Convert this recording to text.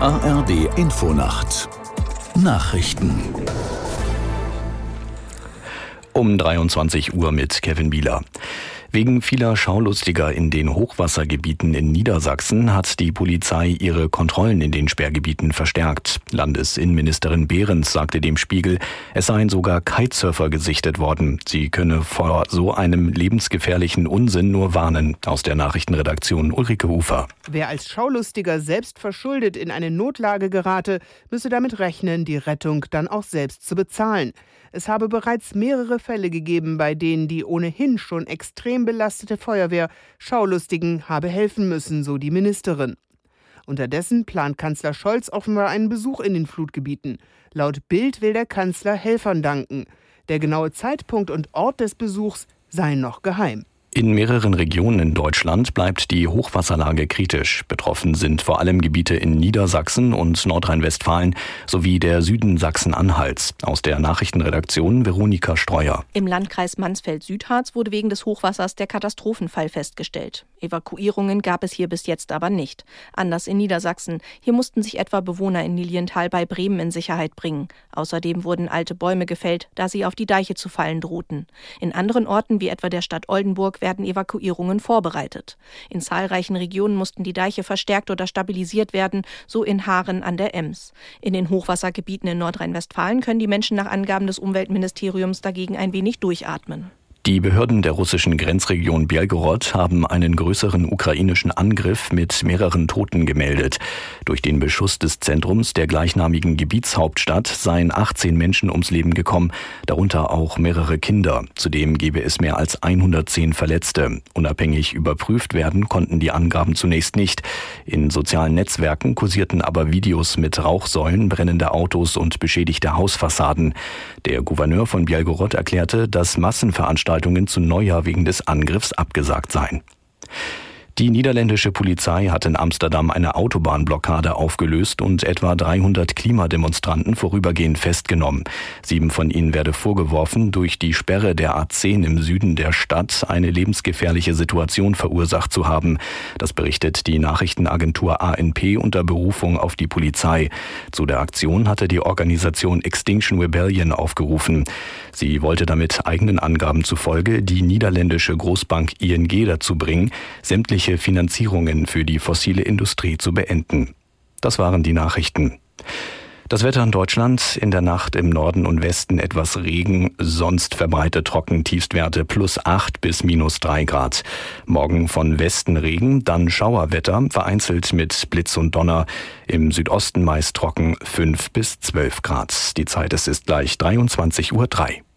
ARD Infonacht Nachrichten um 23 Uhr mit Kevin Bieler. Wegen vieler Schaulustiger in den Hochwassergebieten in Niedersachsen hat die Polizei ihre Kontrollen in den Sperrgebieten verstärkt. Landesinnenministerin Behrens sagte dem Spiegel, es seien sogar Kitesurfer gesichtet worden. Sie könne vor so einem lebensgefährlichen Unsinn nur warnen. Aus der Nachrichtenredaktion Ulrike Ufer. Wer als Schaulustiger selbst verschuldet in eine Notlage gerate, müsse damit rechnen, die Rettung dann auch selbst zu bezahlen. Es habe bereits mehrere Fälle gegeben, bei denen die ohnehin schon extrem belastete Feuerwehr Schaulustigen habe helfen müssen, so die Ministerin. Unterdessen plant Kanzler Scholz offenbar einen Besuch in den Flutgebieten. Laut Bild will der Kanzler Helfern danken. Der genaue Zeitpunkt und Ort des Besuchs seien noch geheim. In mehreren Regionen in Deutschland bleibt die Hochwasserlage kritisch. Betroffen sind vor allem Gebiete in Niedersachsen und Nordrhein-Westfalen sowie der Süden Sachsen-Anhalts. Aus der Nachrichtenredaktion Veronika Streuer. Im Landkreis Mansfeld-Südharz wurde wegen des Hochwassers der Katastrophenfall festgestellt. Evakuierungen gab es hier bis jetzt aber nicht. Anders in Niedersachsen. Hier mussten sich etwa Bewohner in Lilienthal bei Bremen in Sicherheit bringen. Außerdem wurden alte Bäume gefällt, da sie auf die Deiche zu fallen drohten. In anderen Orten, wie etwa der Stadt Oldenburg, werden Evakuierungen vorbereitet. In zahlreichen Regionen mussten die Deiche verstärkt oder stabilisiert werden, so in Haaren an der Ems. In den Hochwassergebieten in Nordrhein-Westfalen können die Menschen nach Angaben des Umweltministeriums dagegen ein wenig durchatmen. Die Behörden der russischen Grenzregion Belgorod haben einen größeren ukrainischen Angriff mit mehreren Toten gemeldet. Durch den Beschuss des Zentrums der gleichnamigen Gebietshauptstadt seien 18 Menschen ums Leben gekommen, darunter auch mehrere Kinder. Zudem gebe es mehr als 110 Verletzte. Unabhängig überprüft werden konnten die Angaben zunächst nicht. In sozialen Netzwerken kursierten aber Videos mit Rauchsäulen, brennende Autos und beschädigte Hausfassaden. Der Gouverneur von Belgorod erklärte, dass Massenveranstaltungen Veranstaltungen zu Neujahr wegen des Angriffs abgesagt seien. Die niederländische Polizei hat in Amsterdam eine Autobahnblockade aufgelöst und etwa 300 Klimademonstranten vorübergehend festgenommen. Sieben von ihnen werde vorgeworfen, durch die Sperre der A10 im Süden der Stadt eine lebensgefährliche Situation verursacht zu haben. Das berichtet die Nachrichtenagentur ANP unter Berufung auf die Polizei. Zu der Aktion hatte die Organisation Extinction Rebellion aufgerufen. Sie wollte damit eigenen Angaben zufolge die niederländische Großbank ING dazu bringen, sämtliche mögliche Finanzierungen für die fossile Industrie zu beenden. Das waren die Nachrichten. Das Wetter in Deutschland in der Nacht im Norden und Westen etwas Regen, sonst verbreitet trocken Tiefstwerte plus 8 bis minus 3 Grad. Morgen von Westen Regen, dann Schauerwetter, vereinzelt mit Blitz und Donner. Im Südosten meist trocken 5 bis 12 Grad. Die Zeit es ist gleich 23.03 Uhr.